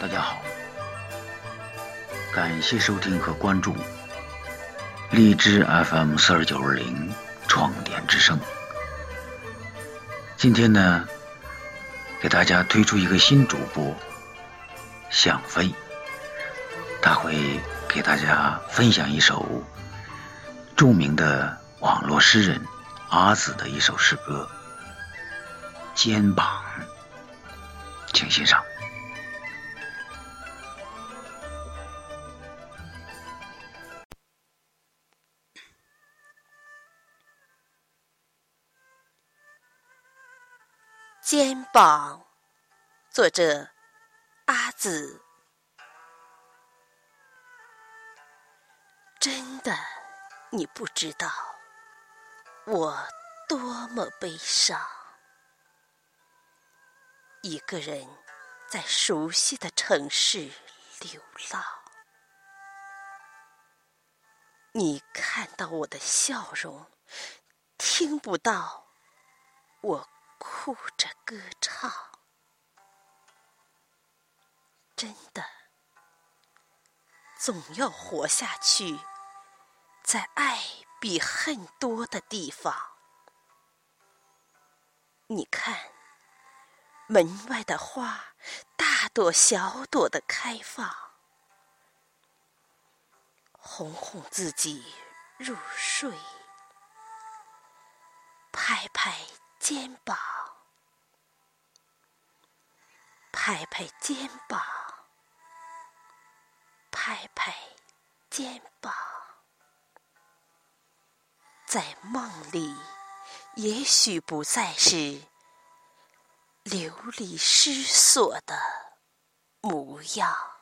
大家好，感谢收听和关注荔枝 FM 四二九二零创点之声。今天呢，给大家推出一个新主播向飞，他会给大家分享一首著名的网络诗人阿紫的一首诗歌《肩膀》，请欣赏。肩膀，作者阿紫。真的，你不知道我多么悲伤。一个人在熟悉的城市流浪，你看到我的笑容，听不到我。哭着歌唱，真的，总要活下去，在爱比恨多的地方。你看，门外的花，大朵小朵的开放，哄哄自己入睡，拍拍。肩膀，拍拍肩膀，拍拍肩膀，在梦里，也许不再是流离失所的模样。